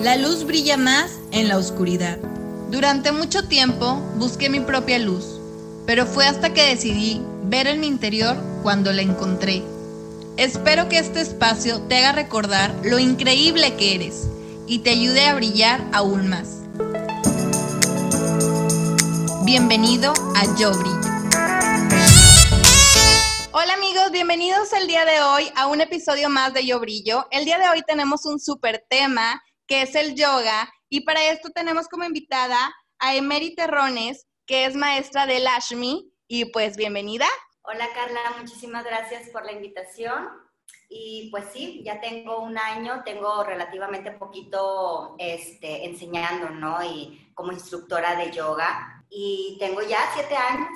La luz brilla más en la oscuridad. Durante mucho tiempo busqué mi propia luz, pero fue hasta que decidí ver en mi interior cuando la encontré. Espero que este espacio te haga recordar lo increíble que eres y te ayude a brillar aún más. Bienvenido a Yo Brillo. Hola amigos, bienvenidos el día de hoy a un episodio más de Yo Brillo. El día de hoy tenemos un súper tema que es el yoga y para esto tenemos como invitada a Emery Terrones, que es maestra de Lashmi y pues bienvenida. Hola Carla, muchísimas gracias por la invitación. Y pues sí, ya tengo un año, tengo relativamente poquito este, enseñando, ¿no? Y como instructora de yoga. Y tengo ya siete años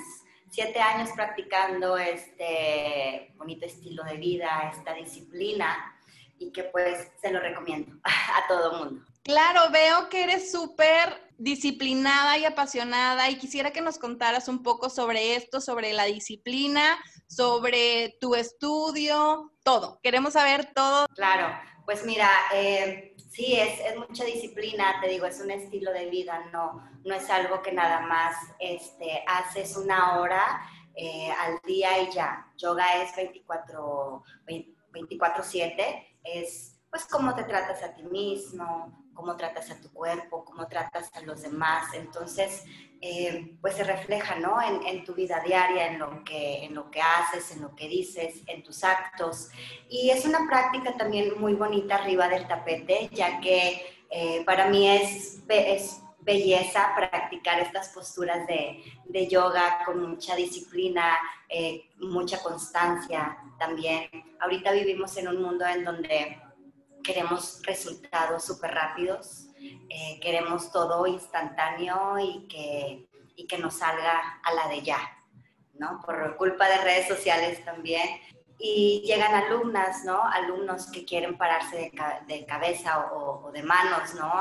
siete años practicando este bonito estilo de vida, esta disciplina y que pues se lo recomiendo a todo mundo. Claro, veo que eres súper disciplinada y apasionada y quisiera que nos contaras un poco sobre esto, sobre la disciplina, sobre tu estudio, todo. Queremos saber todo. Claro, pues mira, eh, sí, es, es, mucha disciplina, te digo, es un estilo de vida, no, no es algo que nada más este, haces una hora eh, al día y ya. Yoga es 24, 24/7, es pues cómo te tratas a ti mismo, cómo tratas a tu cuerpo, cómo tratas a los demás. Entonces, eh, pues se refleja, ¿no? En, tu vida diaria, en lo, que, en lo que haces, en lo que dices, en tus actos. Y es una práctica también muy bonita arriba del tapete, ya que eh, para mí es, es belleza practicar estas posturas de, de yoga con mucha disciplina, eh, mucha constancia también. Ahorita vivimos en un mundo en donde queremos resultados súper rápidos, eh, queremos todo instantáneo y que, y que nos salga a la de ya, ¿no? Por culpa de redes sociales también. Y llegan alumnas, ¿no? Alumnos que quieren pararse de, cabeza o, de manos, ¿no?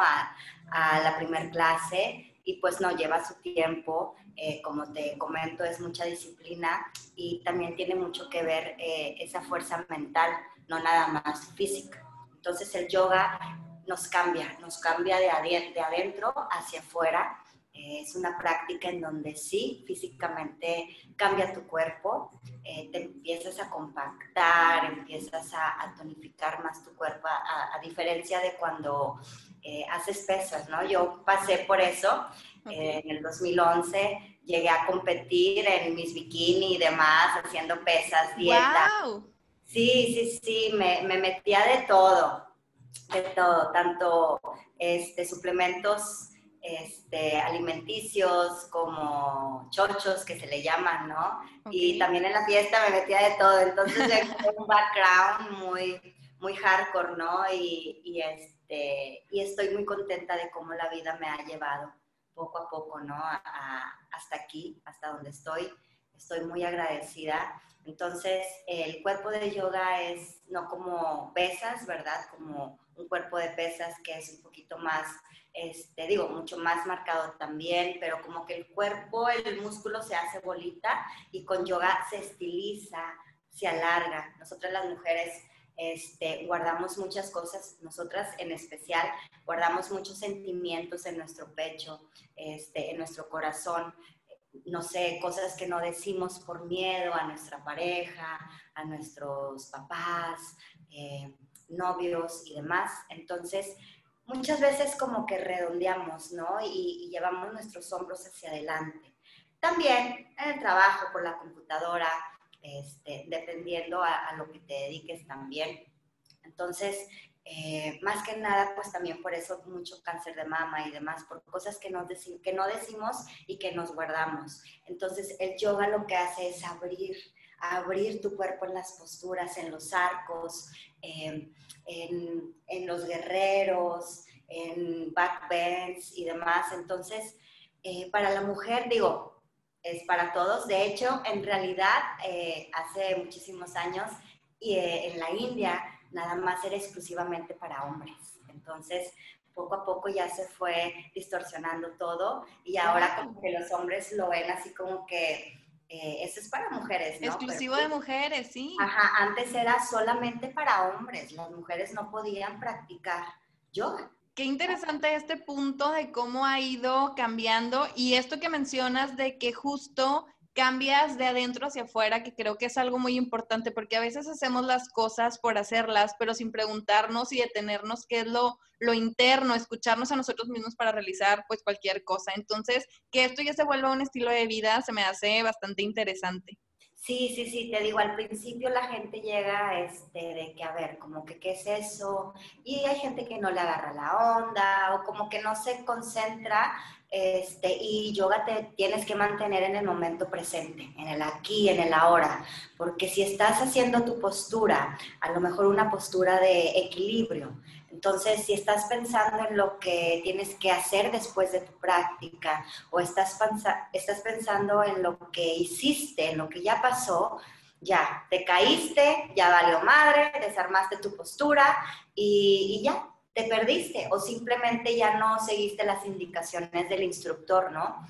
A la primer clase y pues no, lleva su tiempo, eh, como te comento, es mucha disciplina y también tiene mucho que ver eh, esa fuerza mental, no nada más física. Entonces el yoga nos cambia, nos cambia de, adentro hacia afuera. Eh, es una práctica en donde sí, físicamente cambia tu cuerpo, te empiezas a compactar, empiezas a, tonificar más tu cuerpo, a diferencia de cuando eh, haces pesas, ¿no? Yo pasé por eso eh, en el 2011, llegué a competir en mis bikini y demás, haciendo pesas, dieta. Wow. Sí, sí, sí, me, me, metía de todo, de todo, tanto este, suplementos este, alimenticios como chochos que se le llaman, ¿no? Y también en la fiesta me metía de todo, entonces tengo un background muy, muy hardcore, ¿no? Y, y este, y estoy muy contenta de cómo la vida me ha llevado poco a poco, ¿no? hasta aquí, hasta donde estoy. Estoy muy agradecida. Entonces, el cuerpo de yoga es no como pesas, ¿verdad? Como un cuerpo de pesas que es un poquito más, este, digo, mucho más marcado también, pero como que el cuerpo, el músculo se hace bolita y con yoga se estiliza, se alarga. Nosotras las mujeres este, guardamos muchas cosas, nosotras en especial, guardamos muchos sentimientos en nuestro pecho, este, en nuestro corazón, no sé, cosas que no decimos por miedo a nuestra pareja, a nuestros papás, eh, novios y demás. Entonces, muchas veces como que redondeamos, ¿no? Y, y llevamos nuestros hombros hacia adelante. También en el trabajo, por la computadora, este, dependiendo a, lo que te dediques también. Entonces, eh, más que nada, pues también por eso mucho cáncer de mama y demás, por cosas que, nos que no decimos y que nos guardamos. Entonces, el yoga lo que hace es abrir, abrir tu cuerpo en las posturas, en los arcos, en, en, los guerreros, en backbends y demás. Entonces, eh, para la mujer, digo, es para todos. De hecho, en realidad, eh, hace muchísimos años, y, eh, en la India, nada más era exclusivamente para hombres. Entonces, poco a poco ya se fue distorsionando todo y ahora como que los hombres lo ven así como que eh, eso es para mujeres, ¿no? Exclusivo de mujeres, sí. Ajá, antes era solamente para hombres, las mujeres no podían practicar yoga. Qué interesante este punto de cómo ha ido cambiando y esto que mencionas de que justo cambias de adentro hacia afuera, que creo que es algo muy importante, porque a veces hacemos las cosas por hacerlas, pero sin preguntarnos y detenernos qué es lo, lo interno, escucharnos a nosotros mismos para realizar pues cualquier cosa. Entonces, que esto ya se vuelva un estilo de vida se me hace bastante interesante. Sí, sí, sí, te digo, al principio la gente llega este, de que, a ver, como que, ¿qué es eso? Y hay gente que no le agarra la onda o como que no se concentra este, y yoga te tienes que mantener en el momento presente, en el aquí, en el ahora, porque si estás haciendo tu postura, a lo mejor una postura de equilibrio, entonces, si estás pensando en lo que tienes que hacer después de tu práctica o estás, estás pensando en lo que hiciste, en lo que ya pasó, ya, te caíste, ya valió madre, desarmaste tu postura y, y ya, te perdiste o simplemente ya no seguiste las indicaciones del instructor, ¿no?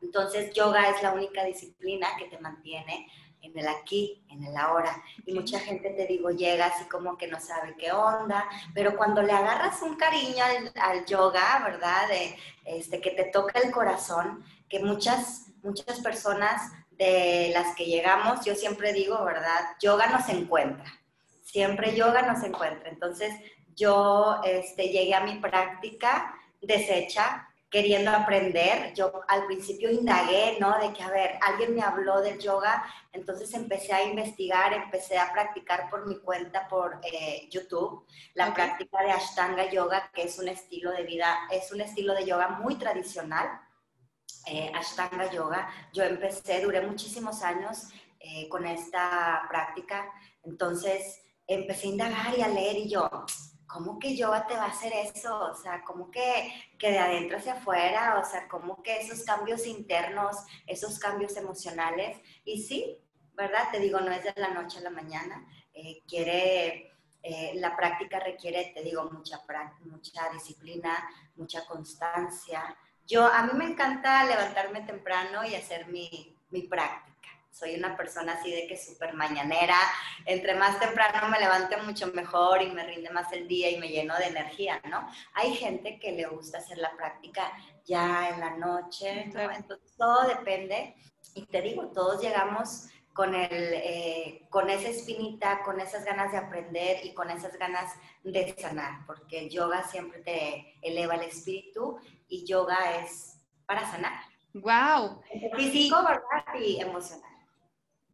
Entonces, yoga es la única disciplina que te mantiene en el aquí, en el ahora. Y mucha gente, te digo, llega así como que no sabe qué onda, pero cuando le agarras un cariño al, yoga, ¿verdad? De, este, que te toca el corazón, que muchas, muchas personas de las que llegamos, yo siempre digo, ¿verdad? Yoga nos encuentra, siempre yoga nos encuentra. Entonces, yo este, llegué a mi práctica deshecha, queriendo aprender. Yo al principio indagué, ¿no? De que, a ver, alguien me habló del yoga, entonces empecé a investigar, empecé a practicar por mi cuenta por eh, YouTube la práctica de Ashtanga Yoga, que es un estilo de vida, es un estilo de yoga muy tradicional. Eh, Ashtanga Yoga. Yo empecé, duré muchísimos años eh, con esta práctica, entonces empecé a indagar y a leer y yo, ¿cómo que yoga te va a hacer eso? O sea, ¿cómo que, que de adentro hacia afuera? O sea, ¿cómo que esos cambios internos, esos cambios emocionales? Y sí, ¿verdad? Te digo, no es de la noche a la mañana. Eh, quiere, eh, la práctica requiere, te digo, mucha, mucha disciplina, mucha constancia. Yo, a mí me encanta levantarme temprano y hacer mi, mi práctica soy una persona así de que súper mañanera, entre más temprano me levante mucho mejor y me rinde más el día y me lleno de energía, ¿no? Hay gente que le gusta hacer la práctica ya en la noche, entonces todo depende y te digo, todos llegamos con, el, eh, con esa espinita, con esas ganas de aprender y con esas ganas de sanar, porque el yoga siempre te eleva el espíritu y yoga es para sanar. Wow. Físico, ¿verdad? Y emocional.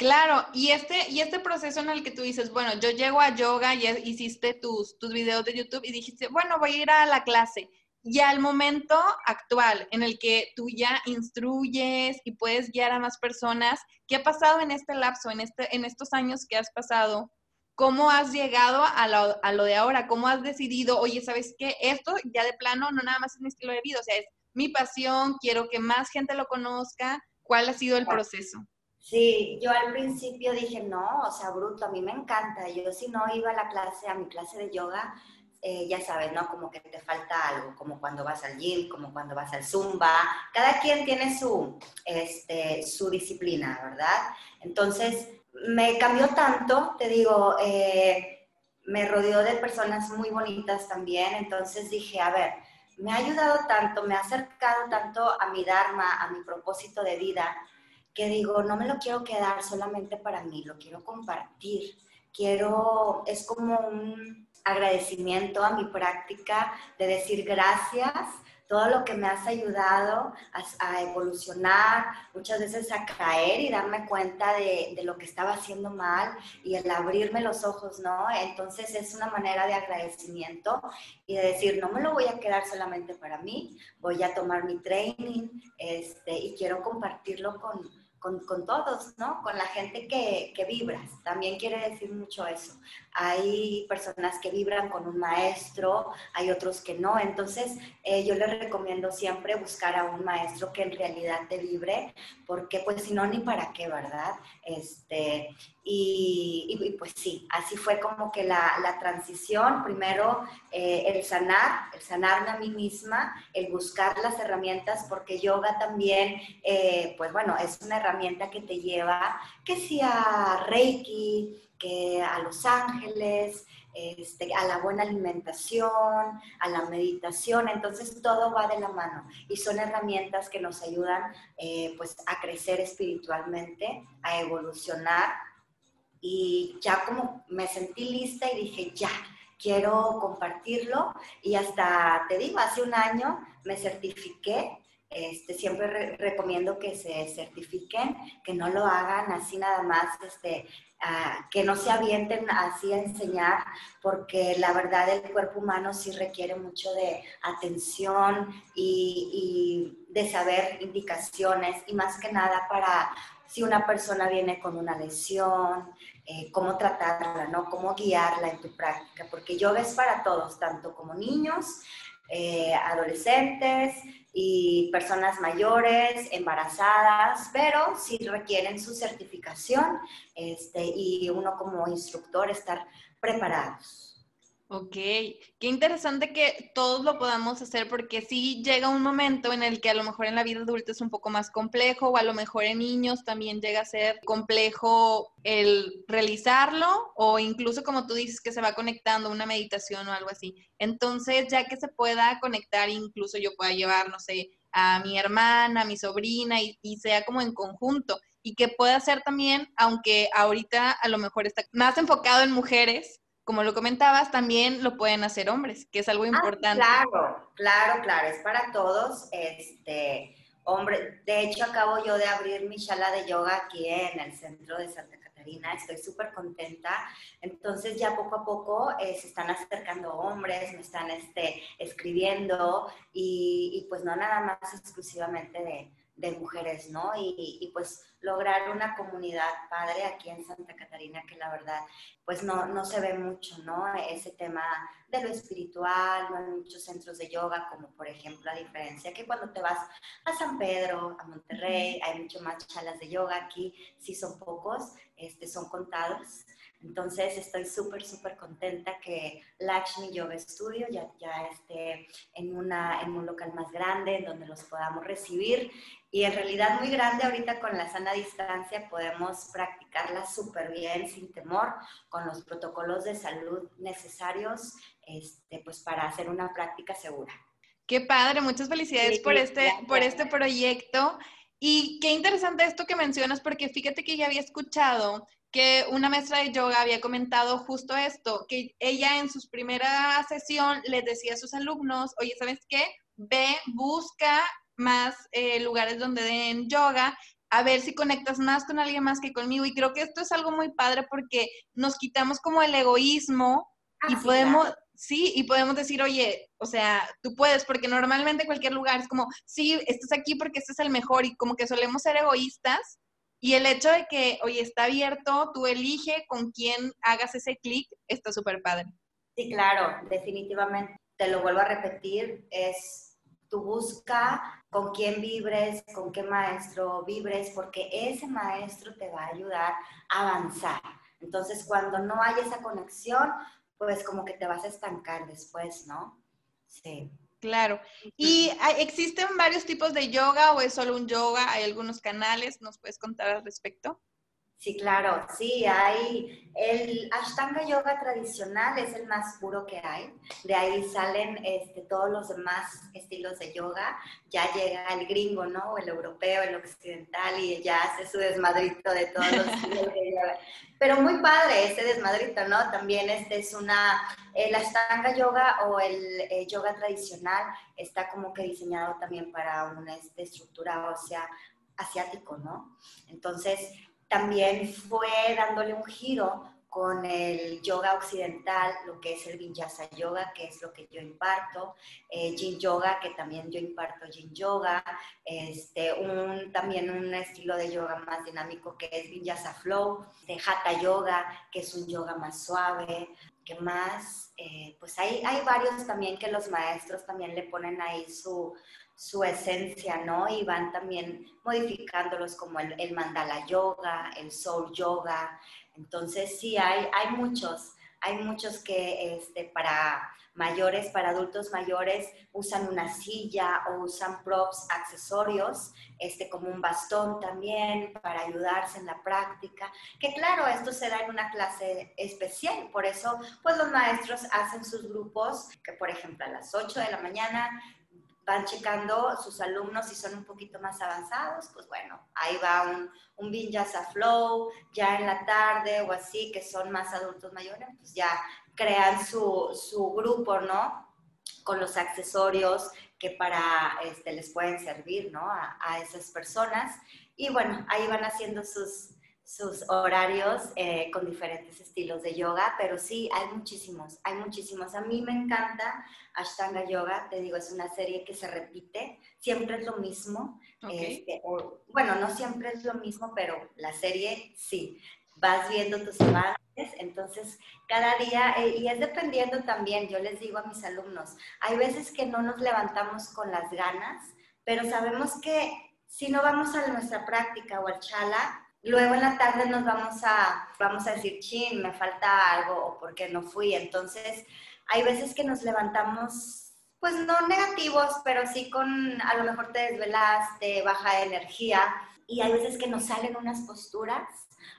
Claro, y este, y este proceso en el que tú dices, bueno, yo llego a yoga, y hiciste tus, tus videos de YouTube y dijiste, bueno, voy a ir a la clase. Y al momento actual en el que tú ya instruyes y puedes guiar a más personas, ¿qué ha pasado en este lapso, en, este, en estos años que has pasado? ¿Cómo has llegado a lo, a lo de ahora? ¿Cómo has decidido, oye, ¿sabes qué? Esto ya de plano no nada más es mi estilo de vida, o sea, es mi pasión, quiero que más gente lo conozca. ¿Cuál ha sido el proceso? Sí, yo al principio dije, no, o sea, bruto, a mí me encanta. Yo si no iba a la clase, a mi clase de yoga, eh, ya sabes, ¿no? Como que te falta algo, como cuando vas al gym, como cuando vas al zumba. Cada quien tiene su, este, su disciplina, ¿verdad? Entonces, me cambió tanto, te digo, eh, me rodeó de personas muy bonitas también, entonces dije, a ver, me ha ayudado tanto, me ha acercado tanto a mi Dharma, a mi propósito de vida, que digo, no me lo quiero quedar solamente para mí, lo quiero compartir. Quiero, es como un agradecimiento a mi práctica de decir gracias, todo lo que me has ayudado a, evolucionar, muchas veces a caer y darme cuenta de, de, lo que estaba haciendo mal y el abrirme los ojos, ¿no? Entonces es una manera de agradecimiento y de decir, no me lo voy a quedar solamente para mí, voy a tomar mi training este, y quiero compartirlo con, con, todos, ¿no? Con la gente que, que, vibras. También quiere decir mucho eso. Hay personas que vibran con un maestro, hay otros que no. Entonces, eh, yo les recomiendo siempre buscar a un maestro que en realidad te vibre, porque pues si no, ni para qué, ¿verdad? Este, y, pues sí, así fue como que la, la transición, primero eh, el sanar, el sanarme a mí misma, el buscar las herramientas, porque yoga también, eh, pues bueno, es una herramienta que te lleva, que sea Reiki, que a Los Ángeles, este, a la buena alimentación, a la meditación, entonces todo va de la mano. Y son herramientas que nos ayudan eh, pues a crecer espiritualmente, a evolucionar. Y ya como me sentí lista y dije, ya, quiero compartirlo y hasta, te digo, hace un año me certifiqué. Este, siempre recomiendo que se certifiquen, que no lo hagan así nada más, este, ah, que no se avienten así a enseñar, porque la verdad el cuerpo humano sí requiere mucho de atención y, de saber indicaciones y más que nada para si una persona viene con una lesión, eh, cómo tratarla, ¿no? Cómo guiarla en tu práctica, porque yoga es para todos, tanto como niños, eh, adolescentes, y personas mayores, embarazadas, pero sí requieren su certificación este, y uno como instructor estar preparados. Ok, qué interesante que todos lo podamos hacer porque sí llega un momento en el que a lo mejor en la vida adulta es un poco más complejo o a lo mejor en niños también llega a ser complejo el realizarlo o incluso como tú dices que se va conectando una meditación o algo así. Entonces ya que se pueda conectar, incluso yo pueda llevar, no sé, a mi hermana, a mi sobrina y, y sea como en conjunto y que pueda ser también, aunque ahorita a lo mejor está más enfocado en mujeres, como lo comentabas, también lo pueden hacer hombres, que es algo ah, importante. claro, claro, claro, es para todos. Este, hombre, de hecho acabo yo de abrir mi sala de yoga aquí en el centro de Santa Catarina, estoy súper contenta. Entonces ya poco a poco eh, se están acercando hombres, me están este, escribiendo y, y pues no nada más exclusivamente de, de mujeres, ¿no? Y, y, pues lograr una comunidad padre aquí en Santa Catarina que la verdad pues no, no se ve mucho, ¿no? Ese tema de lo espiritual, no hay muchos centros de yoga como por ejemplo a diferencia que cuando te vas a San Pedro, a Monterrey, hay mucho más chalas de yoga, aquí sí son pocos, este, son contados. Entonces estoy súper, súper contenta que Lakshmi Yoga Studio ya, ya esté en, una, en un local más grande en donde los podamos recibir y en realidad muy grande ahorita con la sana distancia podemos practicarla súper bien sin temor con los protocolos de salud necesarios este, pues para hacer una práctica segura. Qué padre, muchas felicidades por, este, por este proyecto. Y qué interesante esto que mencionas, porque fíjate que ya había escuchado que una maestra de yoga había comentado justo esto, que ella en su primera sesión les decía a sus alumnos, oye, ¿sabes qué? Ve, busca más eh, lugares donde den yoga, a ver si conectas más con alguien más que conmigo. Y creo que esto es algo muy padre porque nos quitamos como el egoísmo y podemos, sí, y podemos decir, oye, o sea, tú puedes, porque normalmente cualquier lugar es como, sí, estás aquí porque este es el mejor y como que solemos ser egoístas y el hecho de que, oye, está abierto, tú elige con quién hagas ese clic, está súper padre. Sí, claro, definitivamente. Te lo vuelvo a repetir, es tu busca con quién vibres, con qué maestro vibres, porque ese maestro te va a ayudar a avanzar. Entonces, cuando no hay esa conexión, pues como que te vas a estancar después, ¿no? Sí. Claro. ¿Y existen varios tipos de yoga o es solo un yoga? ¿Hay algunos canales? ¿Nos puedes contar al respecto? Sí, claro, sí, hay el Ashtanga Yoga tradicional es el más puro que hay. De ahí salen este, todos los demás estilos de yoga. Ya llega el gringo, ¿no? El europeo, el occidental y ya hace su desmadrito de todos los estilos de yoga. Pero muy padre ese desmadrito, ¿no? También este es una, el Ashtanga Yoga o el eh, yoga tradicional está como que diseñado también para una este, estructura ósea asiático, ¿no? Entonces, también fue dándole un giro con el yoga occidental, lo que es el vinyasa yoga, que es lo que yo imparto, eh, yin yoga, que también yo imparto yin yoga, este, un, también un estilo de yoga más dinámico que es vinyasa flow, de hatha yoga, que es un yoga más suave, que más, eh, pues hay, hay varios también que los maestros también le ponen ahí su, su esencia, ¿no? Y van también modificándolos como el, mandala yoga, el soul yoga. Entonces sí, hay, hay muchos, Hay muchos que este, para mayores, para adultos mayores, usan una silla o usan props, accesorios, este, como un bastón también para ayudarse en la práctica. Que claro, esto se da en una clase especial, por eso pues los maestros hacen sus grupos, que por ejemplo a las 8 de la mañana van checando sus alumnos si son un poquito más avanzados, pues bueno, ahí va un, un Vinyasa Flow, ya en la tarde o así, que son más adultos mayores, pues ya crean su, su grupo, ¿no? Con los accesorios que para, este, les pueden servir, ¿no? A, a esas personas. Y bueno, ahí van haciendo sus, sus horarios eh, con diferentes estilos de yoga, pero sí, hay muchísimos, hay muchísimos. A mí me encanta Ashtanga Yoga, te digo, es una serie que se repite, siempre es lo mismo. Este, bueno, no siempre es lo mismo, pero la serie sí, vas viendo tus avances, entonces cada día, eh, y es dependiendo también, yo les digo a mis alumnos, hay veces que no nos levantamos con las ganas, pero sabemos que si no vamos a nuestra práctica o al chala, Luego en la tarde nos vamos a, vamos a decir, chin, me falta algo o porque no fui. Entonces, hay veces que nos levantamos, pues no negativos, pero sí con, a lo mejor te desvelaste, baja de energía. Y hay veces que nos salen unas posturas,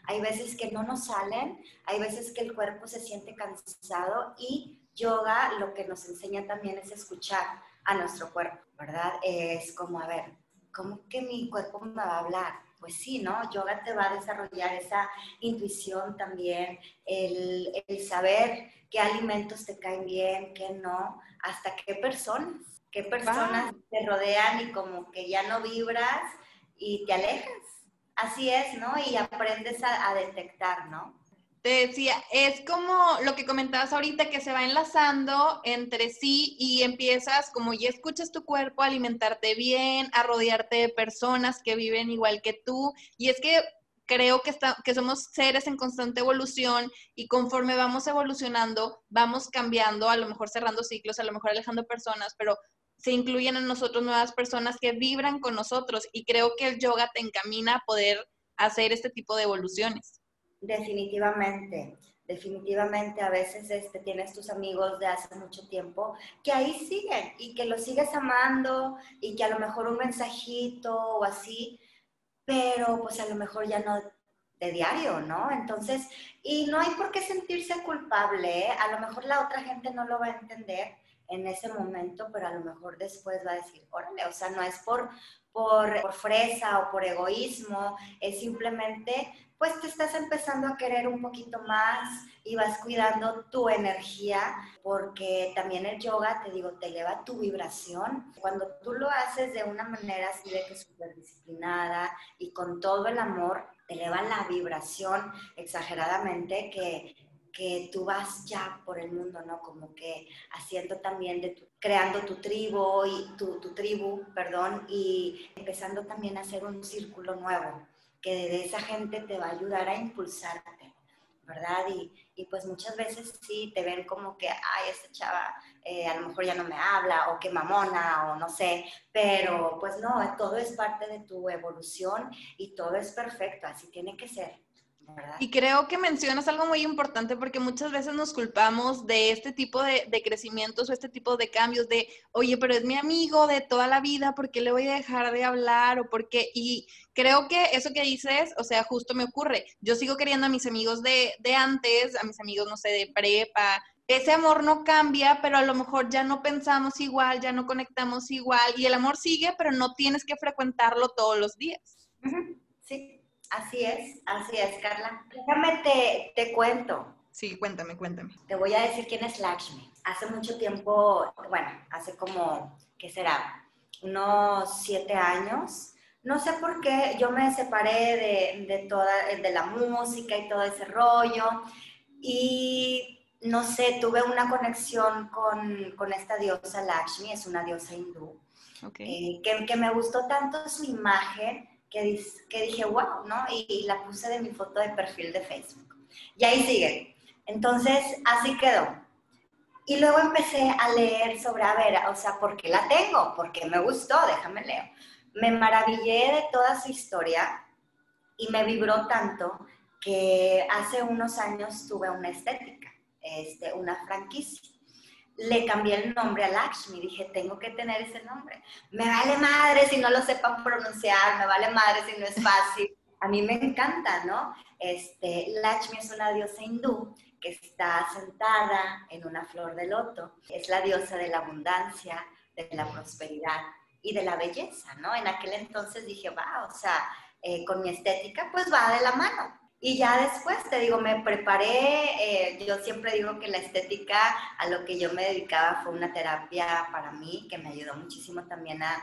hay veces que no nos salen, hay veces que el cuerpo se siente cansado y yoga lo que nos enseña también es escuchar a nuestro cuerpo, ¿verdad? Es como, a ver, ¿cómo que mi cuerpo me va a hablar? pues sí, ¿no? Yoga te va a desarrollar esa intuición también, el, saber qué alimentos te caen bien, qué no, hasta qué personas, qué personas te rodean y como que ya no vibras y te alejas. Así es, ¿no? Y aprendes a detectar, ¿no? Te decía, es como lo que comentabas ahorita, que se va enlazando entre sí y empiezas, como ya escuchas tu cuerpo, a alimentarte bien, a rodearte de personas que viven igual que tú. Y es que creo que, está, que somos seres en constante evolución y conforme vamos evolucionando, vamos cambiando, a lo mejor cerrando ciclos, a lo mejor alejando personas, pero se incluyen en nosotros nuevas personas que vibran con nosotros y creo que el yoga te encamina a poder hacer este tipo de evoluciones. Definitivamente, definitivamente a veces este, tienes tus amigos de hace mucho tiempo que ahí siguen y que los sigues amando y que a lo mejor un mensajito o así, pero pues a lo mejor ya no de diario, ¿no? Entonces, y no hay por qué sentirse culpable, a lo mejor la otra gente no lo va a entender en ese momento, pero a lo mejor después va a decir, órale, o sea, no es por, por, por fresa o por egoísmo, es simplemente pues te estás empezando a querer un poquito más y vas cuidando tu energía, porque también el yoga, te digo, te eleva tu vibración. Cuando tú lo haces de una manera así de que súper disciplinada y con todo el amor, te eleva la vibración exageradamente que que tú vas ya por el mundo, ¿no? Como que haciendo también de tu, creando tu tribu y tu, tu tribu, perdón, y empezando también a hacer un círculo nuevo que de esa gente te va a ayudar a impulsarte, ¿verdad? Y, y pues muchas veces sí te ven como que, ay, esta chava eh, a lo mejor ya no me habla o que mamona o no sé, pero pues no, todo es parte de tu evolución y todo es perfecto, así tiene que ser. Y creo que mencionas algo muy importante porque muchas veces nos culpamos de este tipo de, de, crecimientos o este tipo de cambios de, oye, pero es mi amigo de toda la vida, ¿por qué le voy a dejar de hablar? O por qué? Y creo que eso que dices, o sea, justo me ocurre. Yo sigo queriendo a mis amigos de, de antes, a mis amigos, no sé, de prepa. Ese amor no cambia, pero a lo mejor ya no pensamos igual, ya no conectamos igual. Y el amor sigue, pero no tienes que frecuentarlo todos los días. Sí. Así es, así es, Carla. Déjame te, te cuento. Sí, cuéntame, cuéntame. Te voy a decir quién es Lakshmi. Hace mucho tiempo, bueno, hace como, ¿qué será? Unos siete años. No sé por qué yo me separé de, de toda, de la música y todo ese rollo. Y no sé, tuve una conexión con, con esta diosa Lakshmi, es una diosa hindú, okay. eh, que, que me gustó tanto su imagen que, dije, wow, ¿no? Y, la puse de mi foto de perfil de Facebook. Y ahí sigue. Entonces, así quedó. Y luego empecé a leer sobre, a ver, o sea, ¿por qué la tengo? Porque me gustó, déjame leer. Me maravillé de toda su historia y me vibró tanto que hace unos años tuve una estética. este, una franquicia. Le cambié el nombre a Lakshmi, dije, tengo que tener ese nombre. Me vale madre si no lo sepan pronunciar, me vale madre si no es fácil. A mí me encanta, ¿no? Este, Lakshmi es una diosa hindú que está sentada en una flor de loto. Es la diosa de la abundancia, de la prosperidad y de la belleza, ¿no? En aquel entonces dije, va, o sea, eh, con mi estética, pues va de la mano. Y ya después, te digo, me preparé, eh, yo siempre digo que la estética a lo que yo me dedicaba fue una terapia para mí, que me ayudó muchísimo también a,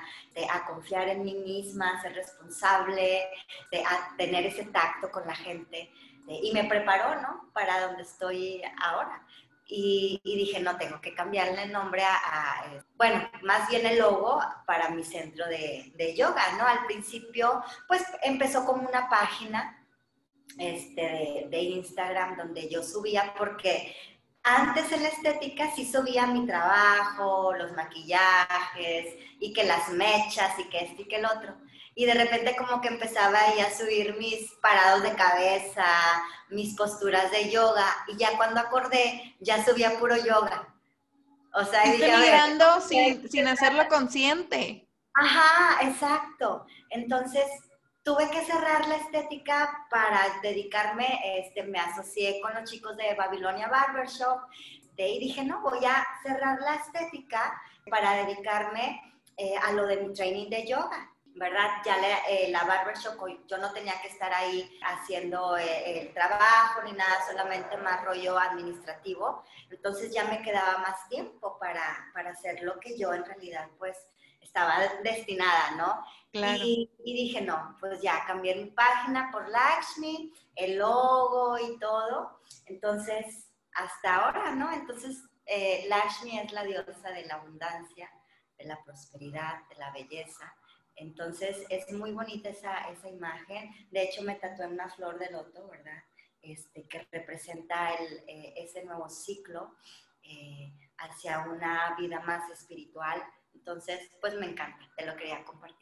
a confiar en mí misma, a ser responsable, a tener ese tacto con la gente. y me preparó, ¿no? Para donde estoy ahora. Y, dije, no, tengo que cambiarle el nombre a, bueno, más bien el logo para mi centro de, de yoga, ¿no? Al principio, pues empezó como una página este, de, Instagram donde yo subía porque antes en la estética sí subía mi trabajo, los maquillajes y que las mechas y que este y que el otro. Y de repente como que empezaba ahí a subir mis parados de cabeza, mis posturas de yoga y ya cuando acordé ya subía puro yoga. O sea, y dije, sin, sin hacerlo consciente. Ajá, exacto. Entonces tuve que cerrar la estética para dedicarme, este, me asocié con los chicos de Babilonia Barbershop de, y dije, no, voy a cerrar la estética para dedicarme eh, a lo de mi training de yoga. ¿verdad? Ya eh, la barbershop, yo no tenía que estar ahí haciendo eh, el trabajo ni nada, solamente más rollo administrativo. Entonces ya me quedaba más tiempo para, para hacer lo que yo en realidad pues estaba destinada, ¿no? Y, dije, no, pues ya cambié mi página por Lakshmi, el logo y todo. Entonces, hasta ahora, ¿no? Entonces, eh, Lakshmi es la diosa de la abundancia, de la prosperidad, de la belleza. Entonces, es muy bonita esa, esa imagen. De hecho, me tatué una flor de loto, ¿verdad? Este, que representa el, eh, ese nuevo ciclo eh, hacia una vida más espiritual, entonces, pues me encanta, te lo quería compartir.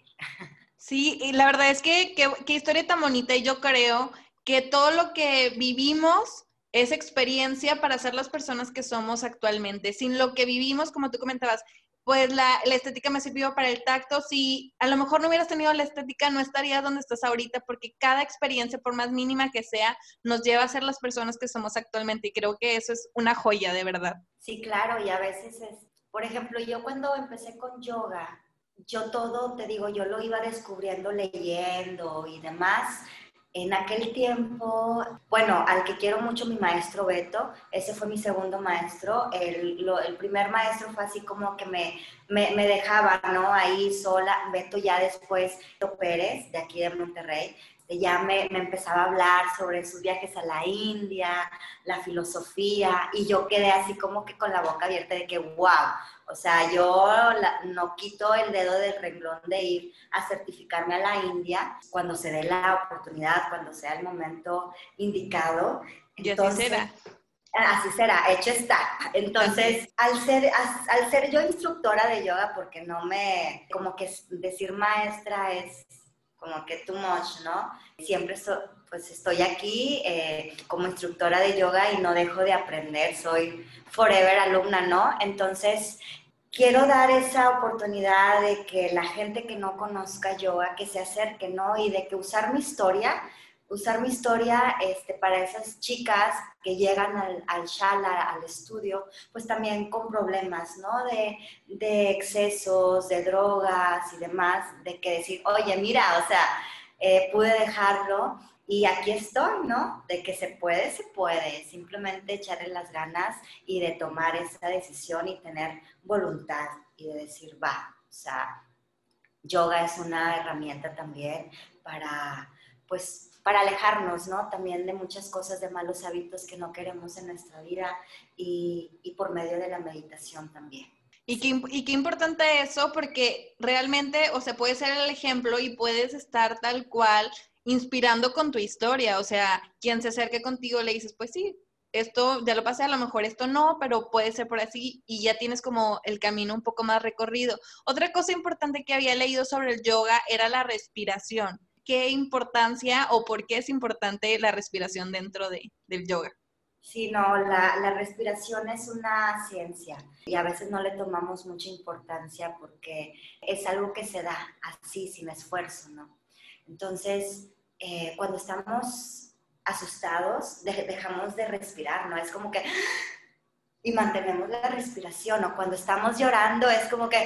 Sí, y la verdad es que qué historia tan bonita y yo creo que todo lo que vivimos es experiencia para ser las personas que somos actualmente. Sin lo que vivimos, como tú comentabas, pues la, la, estética me sirvió para el tacto. Si a lo mejor no hubieras tenido la estética, no estarías donde estás ahorita, porque cada experiencia, por más mínima que sea, nos lleva a ser las personas que somos actualmente. Y creo que eso es una joya, de verdad. Sí, claro, y a veces es, por ejemplo, yo cuando empecé con yoga, yo todo, te digo, yo lo iba descubriendo leyendo y demás. En aquel tiempo, bueno, al que quiero mucho, mi maestro Beto, ese fue mi segundo maestro. El, el primer maestro fue así como que me, me, dejaba, ¿no? Ahí sola. Beto ya después, Pérez, de aquí de Monterrey, ya me, me, empezaba a hablar sobre sus viajes a la India, la filosofía, y yo quedé así como que con la boca abierta de que, wow, o sea, yo no quito el dedo del renglón de ir a certificarme a la India cuando se dé la oportunidad, cuando sea el momento indicado. Entonces, y así será. Así será, hecho está. Entonces, al ser, al ser yo instructora de yoga, porque no me, como que decir maestra es como que too much, ¿no? Siempre pues estoy aquí eh, como instructora de yoga y no dejo de aprender, soy forever alumna, ¿no? Entonces, quiero dar esa oportunidad de que la gente que no conozca yoga, que se acerque, ¿no? Y de que usar mi historia, usar mi historia este, para esas chicas que llegan al, al shala, al estudio, pues también con problemas, ¿no? De, excesos, de drogas y demás, de que decir, oye, mira, o sea, eh, pude dejarlo y aquí estoy, ¿no? De que se puede, se puede, simplemente echarle las ganas y de tomar esa decisión y tener voluntad y de decir, va, o sea, yoga es una herramienta también para, pues, para alejarnos, ¿no? También de muchas cosas, de malos hábitos que no queremos en nuestra vida y, por medio de la meditación también. Y qué, y qué, importante eso, porque realmente, o sea, puedes ser el ejemplo y puedes estar tal cual inspirando con tu historia. O sea, quien se acerque contigo le dices, pues sí, esto ya lo pasé, a lo mejor esto no, pero puede ser por así y ya tienes como el camino un poco más recorrido. Otra cosa importante que había leído sobre el yoga era la respiración qué importancia o por qué es importante la respiración dentro de, del yoga? Sí, no, la, la, respiración es una ciencia y a veces no le tomamos mucha importancia porque es algo que se da así, sin esfuerzo, ¿no? Entonces, eh, cuando estamos asustados, dejamos de respirar, ¿no? Es como que... Y mantenemos la respiración, o cuando estamos llorando es como que...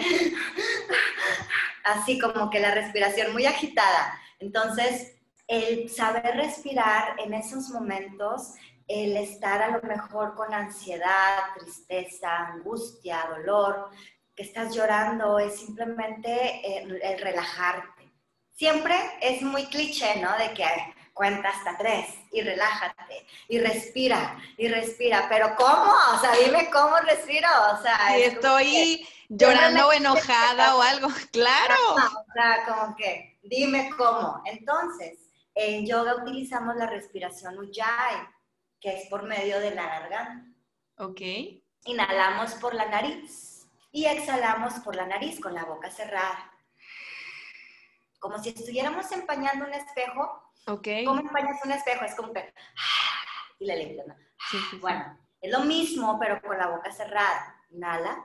Así como que la respiración muy agitada. Entonces, el saber respirar en esos momentos el estar a lo mejor con ansiedad, tristeza, angustia, dolor, que estás llorando, es simplemente el, relajarte. Siempre es muy cliché, ¿no? De que cuenta hasta tres y relájate y respira y respira, pero ¿cómo? O sea, dime cómo respiro, o sea, estoy llorando o enojada o algo, claro. o sea, como que dime cómo. Entonces, en yoga utilizamos la respiración Ujjayi que es por medio de la garganta. Ok. Inhalamos por la nariz y exhalamos por la nariz con la boca cerrada. Como si estuviéramos empañando un espejo. Ok. ¿Cómo empañas un espejo? Es como que... Y le limpias. Bueno, es lo mismo, pero con la boca cerrada. Inhala.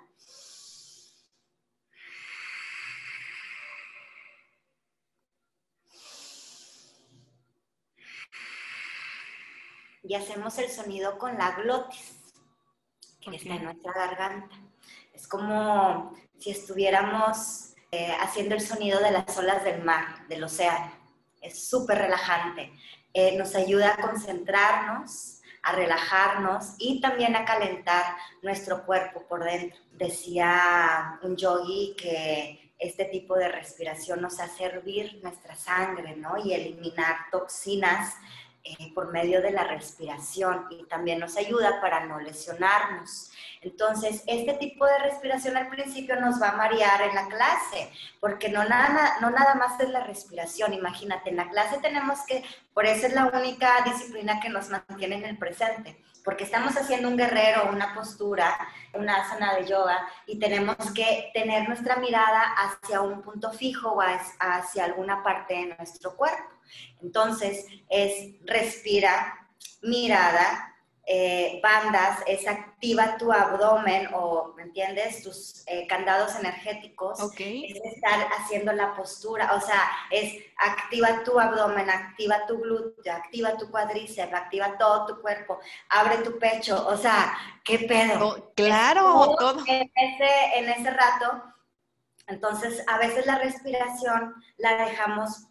Y hacemos el sonido con la glotis, que está en nuestra garganta. Es como si estuviéramos eh, haciendo el sonido de las olas del mar, del océano. Es súper relajante. Eh, nos ayuda a concentrarnos, a relajarnos y también a calentar nuestro cuerpo por dentro. Decía un yogi que este tipo de respiración nos hace hervir nuestra sangre, ¿no? Y eliminar toxinas eh, por medio de la respiración y también nos ayuda para no lesionarnos. Entonces, este tipo de respiración al principio nos va a marear en la clase, porque no nada, no nada más es la respiración. Imagínate, en la clase tenemos que, por eso es la única disciplina que nos mantiene en el presente, porque estamos haciendo un guerrero, una postura, una asana de yoga, y tenemos que tener nuestra mirada hacia un punto fijo o hacia alguna parte de nuestro cuerpo. Entonces, es respira, mirada, eh, bandas, es activa tu abdomen o, ¿me entiendes? Tus eh, candados energéticos. Es estar haciendo la postura, o sea, es activa tu abdomen, activa tu glúteo, activa tu cuádriceps, activa todo tu cuerpo, abre tu pecho, o sea, ¿qué pedo? Oh, claro, todo. En ese, en ese rato, entonces a veces la respiración la dejamos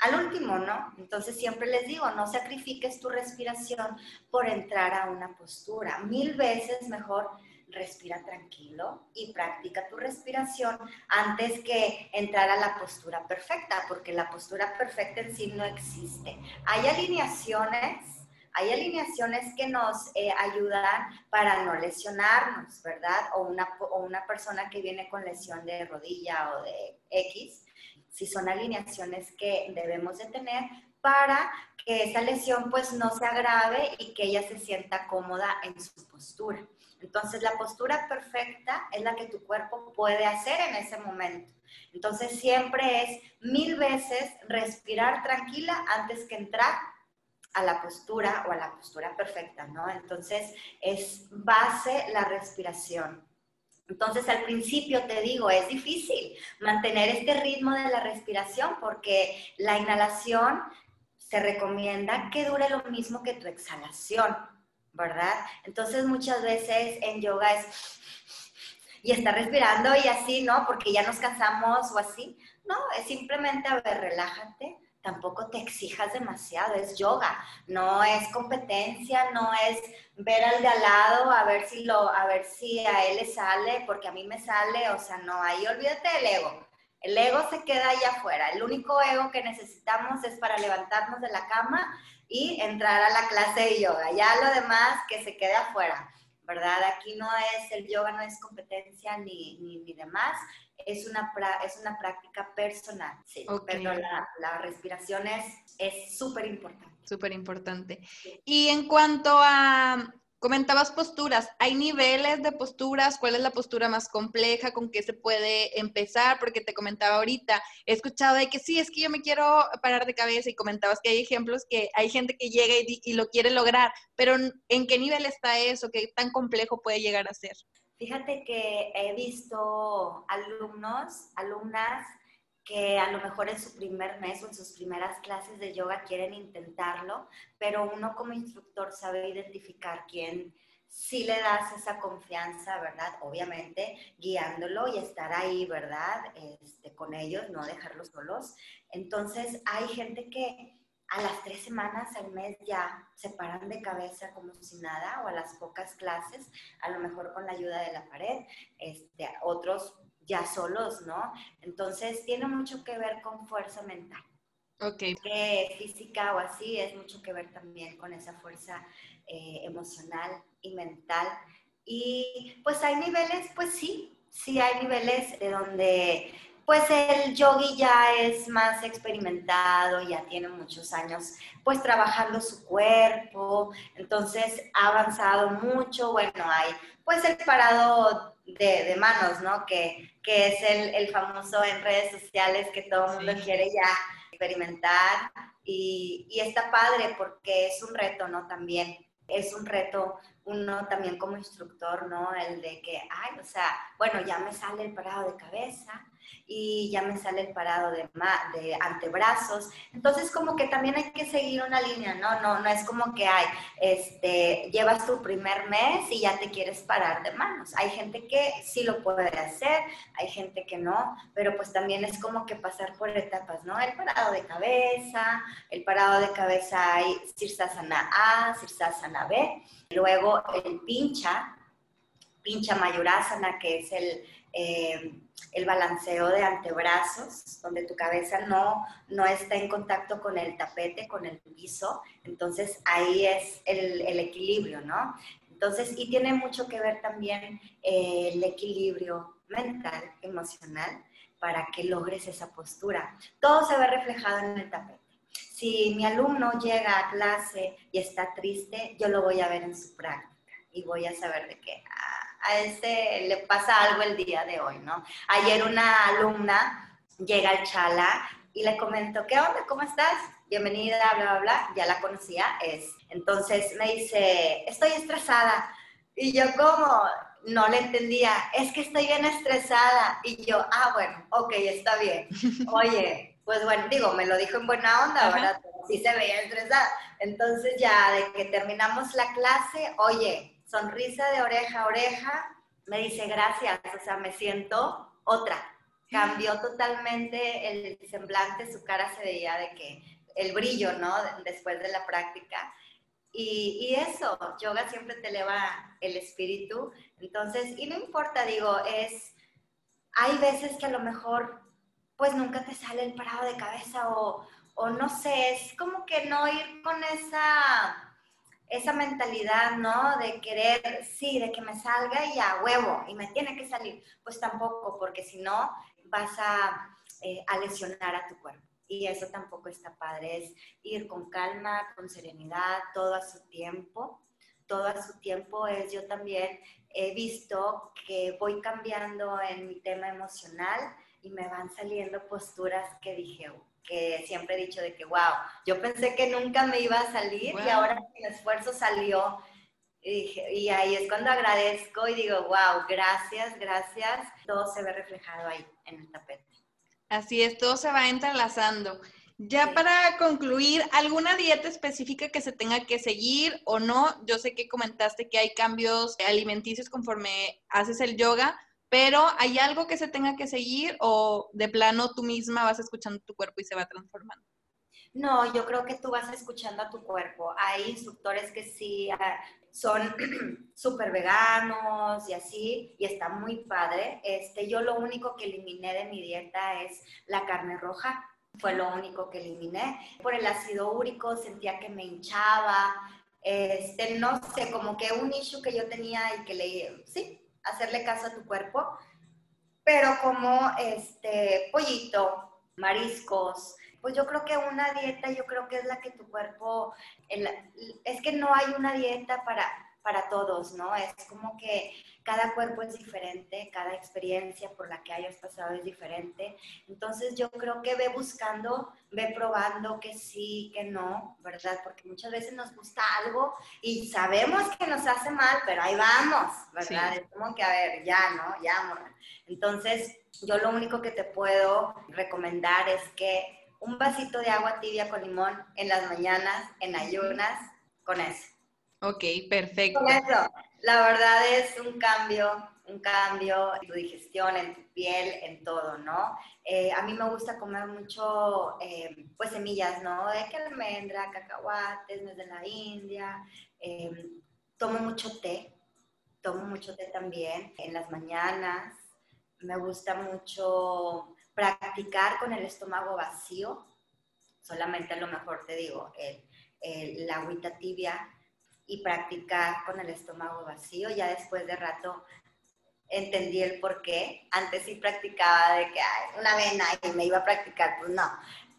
al último, ¿no? Entonces siempre les digo, no sacrifiques tu respiración por entrar a una postura. Mil veces mejor respira tranquilo y practica tu respiración antes que entrar a la postura perfecta, porque la postura perfecta en sí no existe. Hay alineaciones, hay alineaciones que nos eh, ayudan para no lesionarnos, ¿verdad? O una, o una persona que viene con lesión de rodilla o de X, si son alineaciones que debemos de tener para que esa lesión pues no se agrave y que ella se sienta cómoda en su postura. Entonces la postura perfecta es la que tu cuerpo puede hacer en ese momento. Entonces siempre es mil veces respirar tranquila antes que entrar a la postura o a la postura perfecta, ¿no? Entonces es base la respiración. Entonces, al principio te digo, es difícil mantener este ritmo de la respiración porque la inhalación se recomienda que dure lo mismo que tu exhalación, ¿verdad? Entonces, muchas veces en yoga es y está respirando y así, ¿no? Porque ya nos cansamos o así. No, es simplemente, a ver, relájate, tampoco te exijas demasiado, es yoga, no es competencia, no es ver al de al lado a ver si lo a ver si a él le sale porque a mí me sale, o sea, no, ahí olvídate del ego. El ego se queda ahí afuera. El único ego que necesitamos es para levantarnos de la cama y entrar a la clase de yoga. Ya lo demás que se quede afuera, ¿verdad? Aquí no es, el yoga no es competencia ni, ni demás, es una, es una práctica personal, sí, pero la, la, respiración es súper importante. Súper importante. Y en cuanto a Comentabas posturas. ¿Hay niveles de posturas? ¿Cuál es la postura más compleja? ¿Con qué se puede empezar? Porque te comentaba ahorita, he escuchado de que sí, es que yo me quiero parar de cabeza y comentabas que hay ejemplos que hay gente que llega y, y lo quiere lograr, pero ¿en qué nivel está eso? ¿Qué tan complejo puede llegar a ser? Fíjate que he visto alumnos, alumnas que a lo mejor en su primer mes o en sus primeras clases de yoga quieren intentarlo, pero uno como instructor sabe identificar quién sí le das esa confianza, ¿verdad? Obviamente, guiándolo y estar ahí, ¿verdad? Este, con ellos, no dejarlos solos. Entonces, hay gente que a las tres semanas al mes ya se paran de cabeza como si nada, o a las pocas clases, a lo mejor con la ayuda de la pared, este, otros ya solos, ¿no? Entonces tiene mucho que ver con fuerza mental. Ok. Que física o así es mucho que ver también con esa fuerza eh, emocional y mental. Y pues hay niveles, pues sí, sí hay niveles de donde pues el yogi ya es más experimentado, ya tiene muchos años pues trabajando su cuerpo, entonces ha avanzado mucho, bueno, hay pues el parado de, manos, ¿no? Que, que es el, el, famoso en redes sociales que todo el mundo quiere ya experimentar y, y está padre porque es un reto, ¿no? También es un reto uno también como instructor, ¿no? El de que, ay, o sea, bueno, ya me sale el parado de cabeza, y ya me sale el parado de, de antebrazos. Entonces, como que también hay que seguir una línea, ¿no? No, no es como que hay, este, llevas tu primer mes y ya te quieres parar de manos. Hay gente que sí lo puede hacer, hay gente que no, pero pues también es como que pasar por etapas, ¿no? El parado de cabeza, el parado de cabeza hay Sirsasana A, Sirsasana B, luego el pincha, pincha mayurasana, que es el eh, el balanceo de antebrazos, donde tu cabeza no, no está en contacto con el tapete, con el piso. Entonces ahí es el, el equilibrio, ¿no? Entonces, y tiene mucho que ver también eh, el equilibrio mental, emocional, para que logres esa postura. Todo se ve reflejado en el tapete. Si mi alumno llega a clase y está triste, yo lo voy a ver en su práctica y voy a saber de qué, a ese le pasa algo el día de hoy, ¿no? Ayer una alumna llega al chala y le comento, ¿qué onda? ¿Cómo estás? Bienvenida, bla, bla, bla. Ya la conocía, es. Entonces me dice, estoy estresada. Y yo, ¿cómo? No le entendía, es que estoy bien estresada. Y yo, ah, bueno, ok, está bien. Oye, pues bueno, digo, me lo dijo en buena onda, ¿verdad? sí se veía estresada. Entonces ya de que terminamos la clase, oye, sonrisa de oreja a oreja, me dice gracias, o sea, me siento otra. Cambió totalmente el semblante, su cara se veía de que el brillo, ¿no? Después de la práctica. Y, eso, yoga siempre te eleva el espíritu. Entonces, y no importa, digo, es, hay veces que a lo mejor, pues nunca te sale el parado de cabeza o, o no sé, es como que no ir con esa esa mentalidad, ¿no? De querer, sí, de que me salga y a huevo, y me tiene que salir. Pues tampoco, porque si no, vas a, eh, a lesionar a tu cuerpo. Y eso tampoco está padre, es ir con calma, con serenidad, todo a su tiempo. Todo a su tiempo es, yo también he visto que voy cambiando en mi tema emocional y me van saliendo posturas que dije, que siempre he dicho de que, wow, yo pensé que nunca me iba a salir y ahora mi esfuerzo salió. Y, y, ahí es cuando agradezco y digo, wow, gracias, gracias. Todo se ve reflejado ahí en el tapete. Así es, todo se va entrelazando. Ya para concluir, ¿alguna dieta específica que se tenga que seguir o no? Yo sé que comentaste que hay cambios alimenticios conforme haces el yoga, pero ¿hay algo que se tenga que seguir o de plano tú misma vas escuchando tu cuerpo y se va transformando? No, yo creo que tú vas escuchando a tu cuerpo. Hay instructores que sí ah, son súper veganos y así, y está muy padre. Este, yo lo único que eliminé de mi dieta es la carne roja. Fue lo único que eliminé. Por el ácido úrico sentía que me hinchaba. Este, no sé, como que un issue que yo tenía y que le, sí, hacerle caso a tu cuerpo, pero como este pollito, mariscos, pues yo creo que una dieta, yo creo que es la que tu cuerpo, es que no hay una dieta para, para todos, ¿no? Es como que cada cuerpo es diferente, cada experiencia por la que hayas pasado es diferente. Entonces yo creo que ve buscando, ve probando que sí, que no, ¿verdad? Porque muchas veces nos gusta algo y sabemos que nos hace mal, pero ahí vamos, ¿verdad? Es como que, a ver, ya, ¿no? Ya, morra. Entonces yo lo único que te puedo recomendar es que un vasito de agua tibia con limón en las mañanas, en ayunas, con eso. Ok, perfecto. Eso, la verdad es un cambio, un cambio en tu digestión, en tu piel, en todo, ¿no? Eh, a mí me gusta comer mucho, eh, pues, semillas, ¿no? De que almendra, cacahuates, nuez de la India. Eh, tomo mucho té, tomo mucho té también en las mañanas. Me gusta mucho practicar con el estómago vacío, solamente a lo mejor te digo, el, la agüita tibia y practicar con el estómago vacío. Ya después de rato entendí el por qué. Antes sí practicaba de que hay una vena y me iba a practicar, pues no,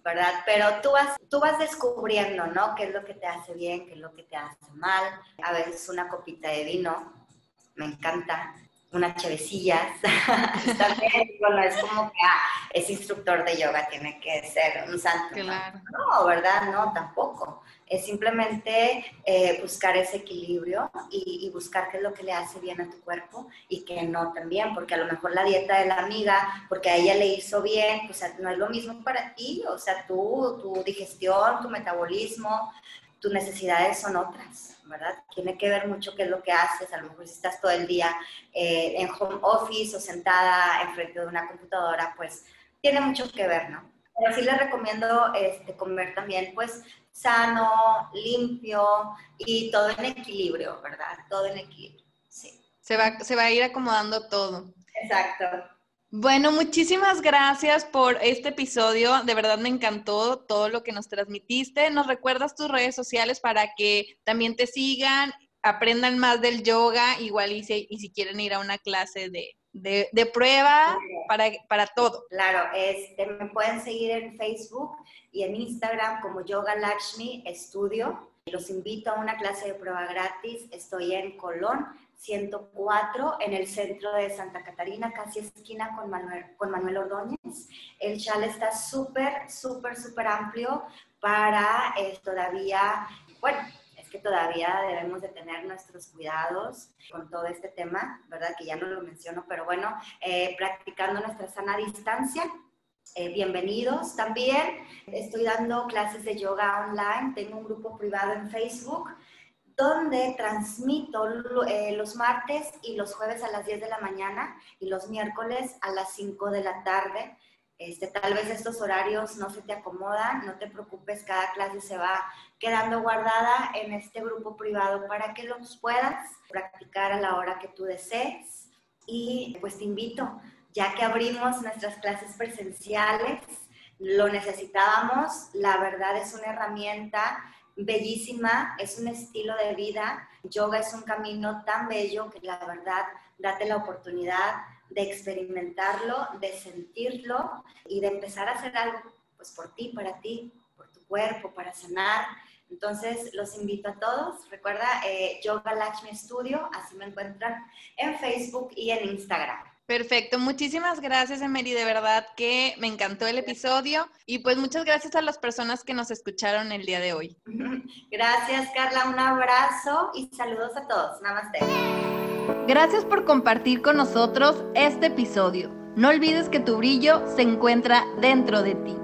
¿verdad? Pero tú vas, tú vas descubriendo, ¿no? ¿Qué es lo que te hace bien, qué es lo que te hace mal? A veces una copita de vino, me encanta unas chevecillas. También, bueno, es como que ah, es instructor de yoga, tiene que ser un santo. ¿no? ¿verdad? No, tampoco. Es simplemente eh, buscar ese equilibrio y, buscar qué es lo que le hace bien a tu cuerpo y que no también, porque a lo mejor la dieta de la amiga, porque a ella le hizo bien, o sea, no es lo mismo para ti, o sea, tú, tu digestión, tu metabolismo, tus necesidades son otras, ¿verdad? Tiene que ver mucho qué es lo que haces, a lo mejor si estás todo el día eh, en home office o sentada enfrente de una computadora, pues tiene mucho que ver, ¿no? Pero sí les recomiendo este, comer también, pues, sano, limpio y todo en equilibrio, ¿verdad? Todo en equilibrio, sí. Se va, se va a ir acomodando todo. Exacto. Bueno, muchísimas gracias por este episodio. De verdad me encantó todo lo que nos transmitiste. ¿Nos recuerdas tus redes sociales para que también te sigan, aprendan más del yoga, igual y si, y si quieren ir a una clase de, de, prueba para, para, todo? Claro, este, me pueden seguir en Facebook y en Instagram como Yoga Lakshmi Estudio. Los invito a una clase de prueba gratis. Estoy en Colón 104 en el centro de Santa Catarina, casi esquina con Manuel, con Manuel Ordóñez. El chal está súper, súper, súper amplio para eh, todavía, bueno, es que todavía debemos de tener nuestros cuidados con todo este tema, ¿verdad? Que ya no lo menciono, pero bueno, eh, practicando nuestra sana distancia. Eh, bienvenidos también. Estoy dando clases de yoga online. Tengo un grupo privado en Facebook donde transmito eh, los martes y los jueves a las 10 de la mañana y los miércoles a las 5 de la tarde. Este, tal vez estos horarios no se te acomodan, no te preocupes, cada clase se va quedando guardada en este grupo privado para que los puedas practicar a la hora que tú desees. Y pues te invito, ya que abrimos nuestras clases presenciales, lo necesitábamos, la verdad es una herramienta bellísima, es un estilo de vida. Yoga es un camino tan bello que la verdad, date la oportunidad de experimentarlo, de sentirlo y de empezar a hacer algo pues por ti, para ti, por tu cuerpo, para sanar. Entonces, los invito a todos. Recuerda, eh, Yoga Lakshmi Studio, así me encuentran en Facebook y en Instagram. Perfecto, muchísimas gracias Emery, de verdad que me encantó el episodio y pues muchas gracias a las personas que nos escucharon el día de hoy. Gracias Carla, un abrazo y saludos a todos. Namaste. Gracias por compartir con nosotros este episodio. No olvides que tu brillo se encuentra dentro de ti.